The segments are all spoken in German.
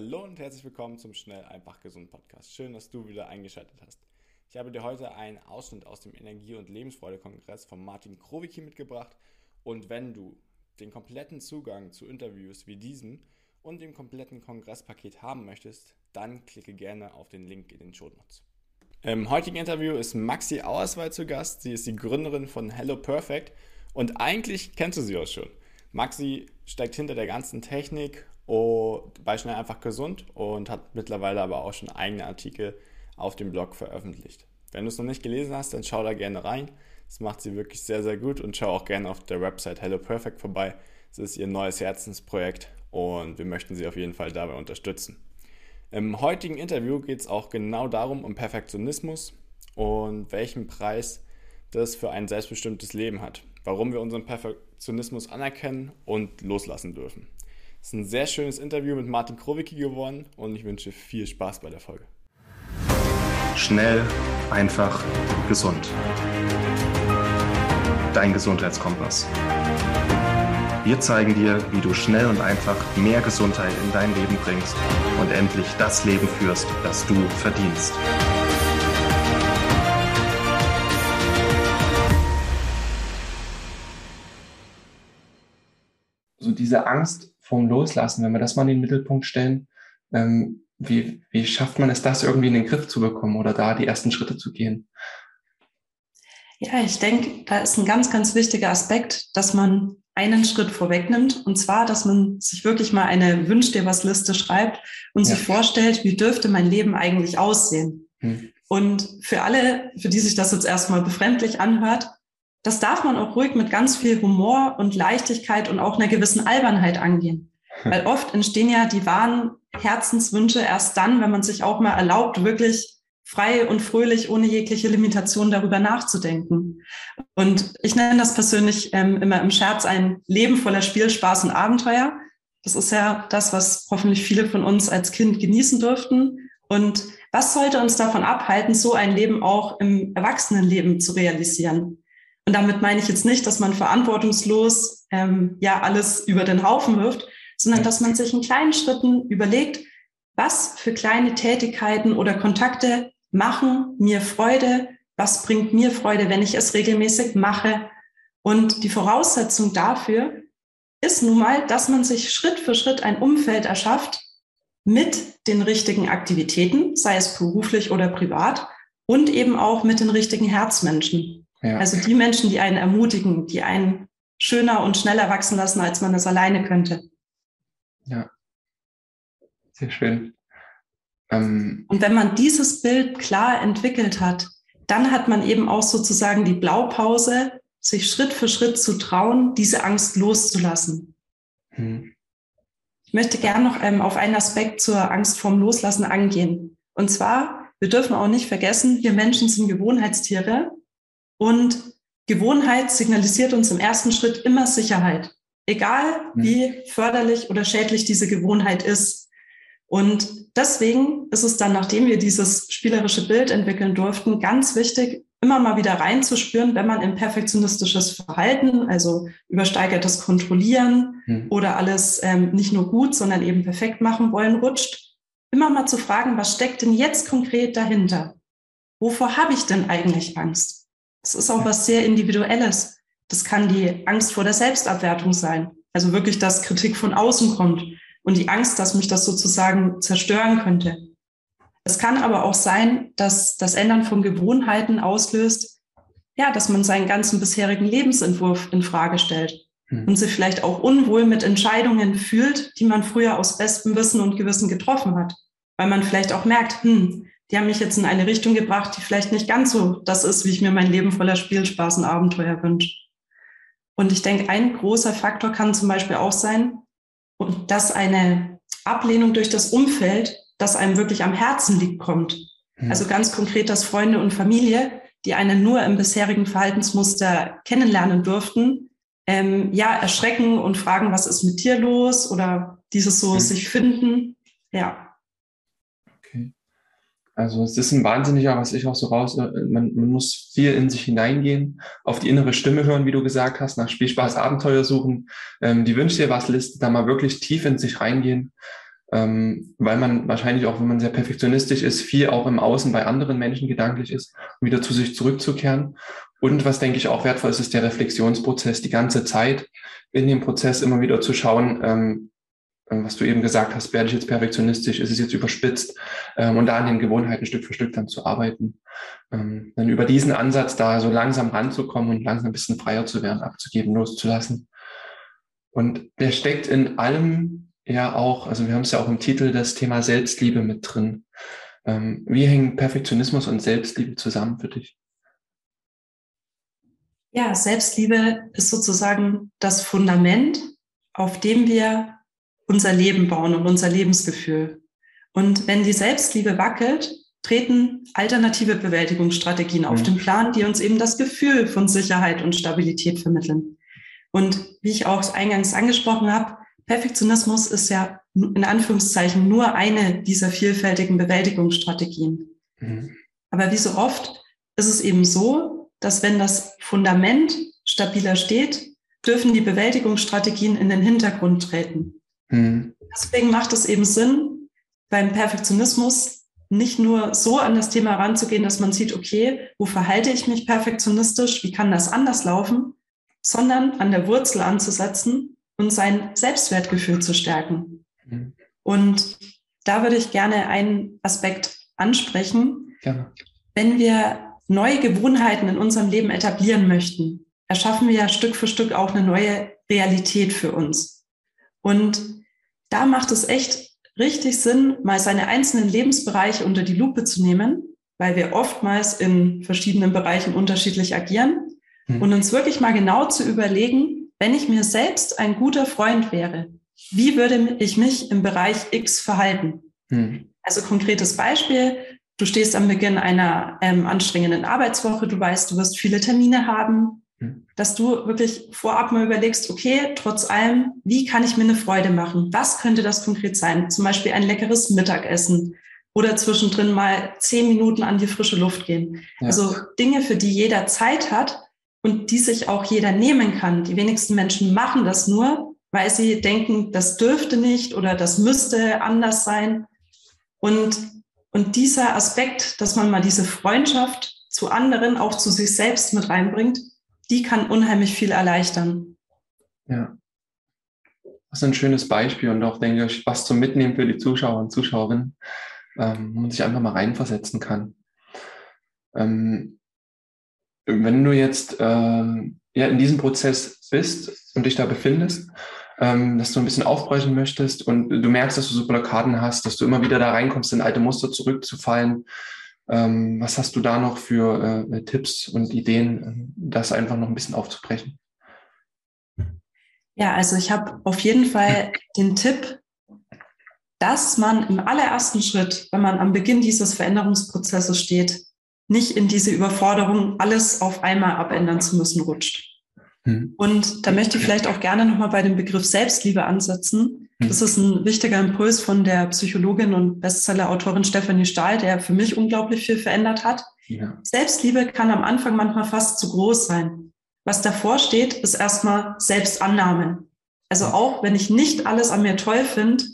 Hallo und herzlich willkommen zum Schnell, einfach, gesund Podcast. Schön, dass du wieder eingeschaltet hast. Ich habe dir heute einen Ausschnitt aus dem Energie- und Lebensfreude-Kongress von Martin Krowicki mitgebracht. Und wenn du den kompletten Zugang zu Interviews wie diesem und dem kompletten Kongresspaket haben möchtest, dann klicke gerne auf den Link in den Show Notes. Im heutigen Interview ist Maxi Auerswald zu Gast. Sie ist die Gründerin von Hello Perfect und eigentlich kennst du sie auch schon. Maxi steckt hinter der ganzen Technik bei Schnell einfach gesund und hat mittlerweile aber auch schon eigene Artikel auf dem Blog veröffentlicht. Wenn du es noch nicht gelesen hast, dann schau da gerne rein. Das macht sie wirklich sehr, sehr gut und schau auch gerne auf der Website Hello Perfect vorbei. Das ist ihr neues Herzensprojekt und wir möchten sie auf jeden Fall dabei unterstützen. Im heutigen Interview geht es auch genau darum, um Perfektionismus und welchen Preis das für ein selbstbestimmtes Leben hat. Warum wir unseren Perfektionismus anerkennen und loslassen dürfen. Es ist ein sehr schönes Interview mit Martin Krowicki geworden und ich wünsche viel Spaß bei der Folge. Schnell, einfach, gesund. Dein Gesundheitskompass. Wir zeigen dir, wie du schnell und einfach mehr Gesundheit in dein Leben bringst und endlich das Leben führst, das du verdienst. So diese Angst vom Loslassen, wenn wir das mal in den Mittelpunkt stellen, ähm, wie, wie schafft man es, das irgendwie in den Griff zu bekommen oder da die ersten Schritte zu gehen? Ja, ich denke, da ist ein ganz, ganz wichtiger Aspekt, dass man einen Schritt vorwegnimmt. Und zwar, dass man sich wirklich mal eine Wünsch dir was Liste schreibt und ja. sich vorstellt, wie dürfte mein Leben eigentlich aussehen? Hm. Und für alle, für die sich das jetzt erstmal befremdlich anhört, das darf man auch ruhig mit ganz viel Humor und Leichtigkeit und auch einer gewissen Albernheit angehen. Weil oft entstehen ja die wahren Herzenswünsche erst dann, wenn man sich auch mal erlaubt, wirklich frei und fröhlich, ohne jegliche Limitation darüber nachzudenken. Und ich nenne das persönlich ähm, immer im Scherz ein Leben voller Spiel, Spaß und Abenteuer. Das ist ja das, was hoffentlich viele von uns als Kind genießen durften. Und was sollte uns davon abhalten, so ein Leben auch im Erwachsenenleben zu realisieren? Und damit meine ich jetzt nicht, dass man verantwortungslos ähm, ja alles über den Haufen wirft, sondern dass man sich in kleinen Schritten überlegt, was für kleine Tätigkeiten oder Kontakte machen mir Freude, was bringt mir Freude, wenn ich es regelmäßig mache. Und die Voraussetzung dafür ist nun mal, dass man sich Schritt für Schritt ein Umfeld erschafft mit den richtigen Aktivitäten, sei es beruflich oder privat, und eben auch mit den richtigen Herzmenschen. Ja. Also die Menschen, die einen ermutigen, die einen schöner und schneller wachsen lassen, als man es alleine könnte. Ja, sehr schön. Ähm, und wenn man dieses Bild klar entwickelt hat, dann hat man eben auch sozusagen die Blaupause, sich Schritt für Schritt zu trauen, diese Angst loszulassen. Hm. Ich möchte gerne noch ähm, auf einen Aspekt zur Angst vorm Loslassen angehen. Und zwar, wir dürfen auch nicht vergessen, wir Menschen sind Gewohnheitstiere und Gewohnheit signalisiert uns im ersten Schritt immer Sicherheit, egal hm. wie förderlich oder schädlich diese Gewohnheit ist. Und deswegen ist es dann, nachdem wir dieses spielerische Bild entwickeln durften, ganz wichtig, immer mal wieder reinzuspüren, wenn man in perfektionistisches Verhalten, also übersteigertes Kontrollieren hm. oder alles ähm, nicht nur gut, sondern eben perfekt machen wollen, rutscht, immer mal zu fragen, was steckt denn jetzt konkret dahinter? Wovor habe ich denn eigentlich Angst? Das ist auch was sehr Individuelles. Das kann die Angst vor der Selbstabwertung sein. Also wirklich, dass Kritik von außen kommt und die Angst, dass mich das sozusagen zerstören könnte. Es kann aber auch sein, dass das Ändern von Gewohnheiten auslöst, ja, dass man seinen ganzen bisherigen Lebensentwurf in Frage stellt hm. und sich vielleicht auch unwohl mit Entscheidungen fühlt, die man früher aus bestem Wissen und Gewissen getroffen hat, weil man vielleicht auch merkt, hm, die haben mich jetzt in eine Richtung gebracht, die vielleicht nicht ganz so das ist, wie ich mir mein Leben voller Spielspaß und Abenteuer wünsche. Und ich denke, ein großer Faktor kann zum Beispiel auch sein, dass eine Ablehnung durch das Umfeld, das einem wirklich am Herzen liegt, kommt. Hm. Also ganz konkret, dass Freunde und Familie, die einen nur im bisherigen Verhaltensmuster kennenlernen durften, ähm, ja, erschrecken und fragen, was ist mit dir los oder dieses so hm. sich finden. Ja. Also es ist ein wahnsinniger, was ich auch so raus, äh, man, man muss viel in sich hineingehen, auf die innere Stimme hören, wie du gesagt hast, nach Spielspaß, Abenteuer suchen, ähm, die Wünsche dir was Liste, da mal wirklich tief in sich reingehen. ähm, weil man wahrscheinlich auch, wenn man sehr perfektionistisch ist, viel auch im Außen bei anderen Menschen gedanklich ist, um wieder zu sich zurückzukehren. Und was denke ich auch wertvoll ist, ist der Reflexionsprozess, die ganze Zeit in dem Prozess immer wieder zu schauen, ähm, ähm was du eben gesagt hast, werde ich jetzt perfektionistisch, ist es jetzt überspitzt ähm, und da an den Gewohnheiten Stück für Stück dann zu arbeiten. Ähm, dann über diesen Ansatz da so langsam ranzukommen und langsam ein bisschen freier zu werden, abzugeben, loszulassen. Und der steckt in allem ja auch, also wir haben es ja auch im Titel, das Thema Selbstliebe mit drin. Ähm, wie hängen Perfektionismus und Selbstliebe zusammen für dich? Ja, Selbstliebe ist sozusagen das Fundament, auf dem wir unser Leben bauen und unser Lebensgefühl. Und wenn die Selbstliebe wackelt, treten alternative Bewältigungsstrategien auf mhm. den Plan, die uns eben das Gefühl von Sicherheit und Stabilität vermitteln. Und wie ich auch eingangs angesprochen habe, Perfektionismus ist ja in Anführungszeichen nur eine dieser vielfältigen Bewältigungsstrategien. Mhm. Aber wie so oft ist es eben so, dass wenn das Fundament stabiler steht, dürfen die Bewältigungsstrategien in den Hintergrund treten. Mhm. Deswegen macht es eben Sinn, beim Perfektionismus nicht nur so an das Thema ranzugehen, dass man sieht, okay, wo verhalte ich mich perfektionistisch, wie kann das anders laufen, sondern an der Wurzel anzusetzen und sein Selbstwertgefühl zu stärken. Mhm. Und da würde ich gerne einen Aspekt ansprechen. Ja. Wenn wir neue Gewohnheiten in unserem Leben etablieren möchten, erschaffen wir ja Stück für Stück auch eine neue Realität für uns. Und da macht es echt richtig Sinn, mal seine einzelnen Lebensbereiche unter die Lupe zu nehmen, weil wir oftmals in verschiedenen Bereichen unterschiedlich agieren mhm. und uns wirklich mal genau zu überlegen, wenn ich mir selbst ein guter Freund wäre, wie würde ich mich im Bereich X verhalten? Hm. Also konkretes Beispiel, du stehst am Beginn einer ähm, anstrengenden Arbeitswoche, du weißt, du wirst viele Termine haben. Dass du wirklich vorab mal überlegst, okay, trotz allem, wie kann ich mir eine Freude machen? Was könnte das konkret sein? Zum Beispiel ein leckeres Mittagessen oder zwischendrin mal zehn Minuten an die frische Luft gehen. Ja. Also Dinge, für die jeder Zeit hat, und die sich auch jeder nehmen kann. Die wenigsten Menschen machen das nur, weil sie denken, das dürfte nicht oder das müsste anders sein. Und, und dieser Aspekt, dass man mal diese Freundschaft zu anderen, auch zu sich selbst mit reinbringt, die kann unheimlich viel erleichtern. Ja. Das ist ein schönes Beispiel und auch, denke ich, was zum Mitnehmen für die Zuschauer und Zuschauerinnen, ähm, wo man sich einfach mal reinversetzen kann. Ähm, wenn du jetzt ähm, ja, in diesem Prozess bist und dich da befindest, ähm, dass du ein bisschen aufbrechen möchtest und du merkst, dass du so Blockaden hast, dass du immer wieder da reinkommst, in alte Muster zurückzufallen. Ähm, was hast du da noch für äh, Tipps und Ideen, das einfach noch ein bisschen aufzubrechen? Ja, also ich habe auf jeden Fall den Tipp, dass man im allerersten Schritt, wenn man am Beginn dieses Veränderungsprozesses steht, nicht in diese Überforderung, alles auf einmal abändern zu müssen, rutscht. Hm. Und da möchte ich vielleicht auch gerne nochmal bei dem Begriff Selbstliebe ansetzen. Hm. Das ist ein wichtiger Impuls von der Psychologin und Bestseller-Autorin Stephanie Stahl, der für mich unglaublich viel verändert hat. Ja. Selbstliebe kann am Anfang manchmal fast zu groß sein. Was davor steht, ist erstmal Selbstannahme. Also auch wenn ich nicht alles an mir toll finde,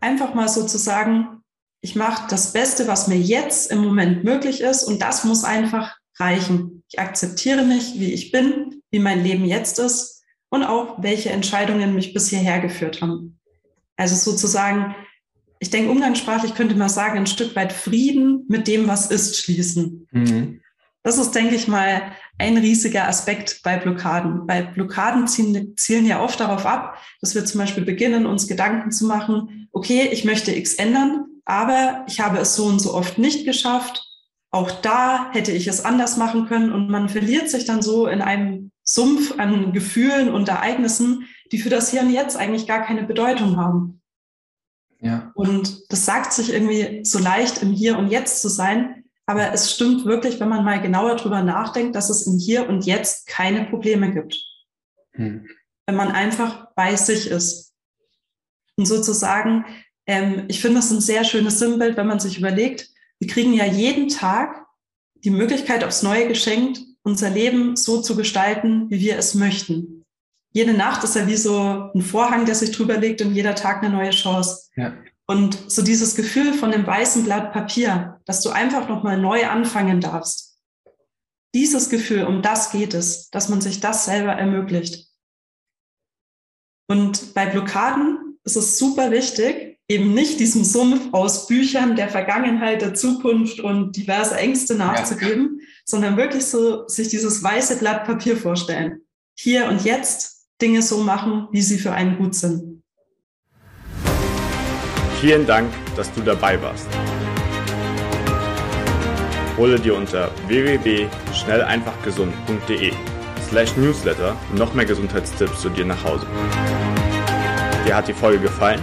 einfach mal sozusagen, ich mache das Beste, was mir jetzt im Moment möglich ist und das muss einfach reichen. Ich akzeptiere mich, wie ich bin, wie mein Leben jetzt ist und auch welche Entscheidungen mich bis hierher geführt haben. Also sozusagen, ich denke umgangssprachlich könnte man sagen, ein Stück weit Frieden mit dem, was ist, schließen. Mhm. Das ist, denke ich mal, ein riesiger Aspekt bei Blockaden. Weil Blockaden zielen, zielen ja oft darauf ab, dass wir zum Beispiel beginnen, uns Gedanken zu machen, okay, ich möchte X ändern, aber ich habe es so und so oft nicht geschafft. Auch da hätte ich es anders machen können und man verliert sich dann so in einem Sumpf an Gefühlen und Ereignissen, die für das Hier und Jetzt eigentlich gar keine Bedeutung haben. Ja. Und das sagt sich irgendwie so leicht, im Hier und Jetzt zu sein. Aber es stimmt wirklich, wenn man mal genauer drüber nachdenkt, dass es im Hier und Jetzt keine Probleme gibt. Hm. Wenn man einfach bei sich ist. Und sozusagen ähm, ich finde das ein sehr schönes Sinnbild, wenn man sich überlegt, wir kriegen ja jeden Tag die Möglichkeit aufs Neue geschenkt, unser Leben so zu gestalten, wie wir es möchten. Jede Nacht ist ja wie so ein Vorhang, der sich drüber legt und jeder Tag eine neue Chance. Ja. Und so dieses Gefühl von dem weißen Blatt Papier, dass du einfach nochmal neu anfangen darfst. Dieses Gefühl, um das geht es, dass man sich das selber ermöglicht. Und bei Blockaden ist es super wichtig, eben nicht diesem Sumpf aus Büchern der Vergangenheit, der Zukunft und diverse Ängste nachzugeben, ja. sondern wirklich so sich dieses weiße Blatt Papier vorstellen. Hier und jetzt Dinge so machen, wie sie für einen gut sind. Vielen Dank, dass du dabei warst. Hole dir unter www.schnelleinfachgesund.de slash newsletter noch mehr Gesundheitstipps zu dir nach Hause. Dir hat die Folge gefallen?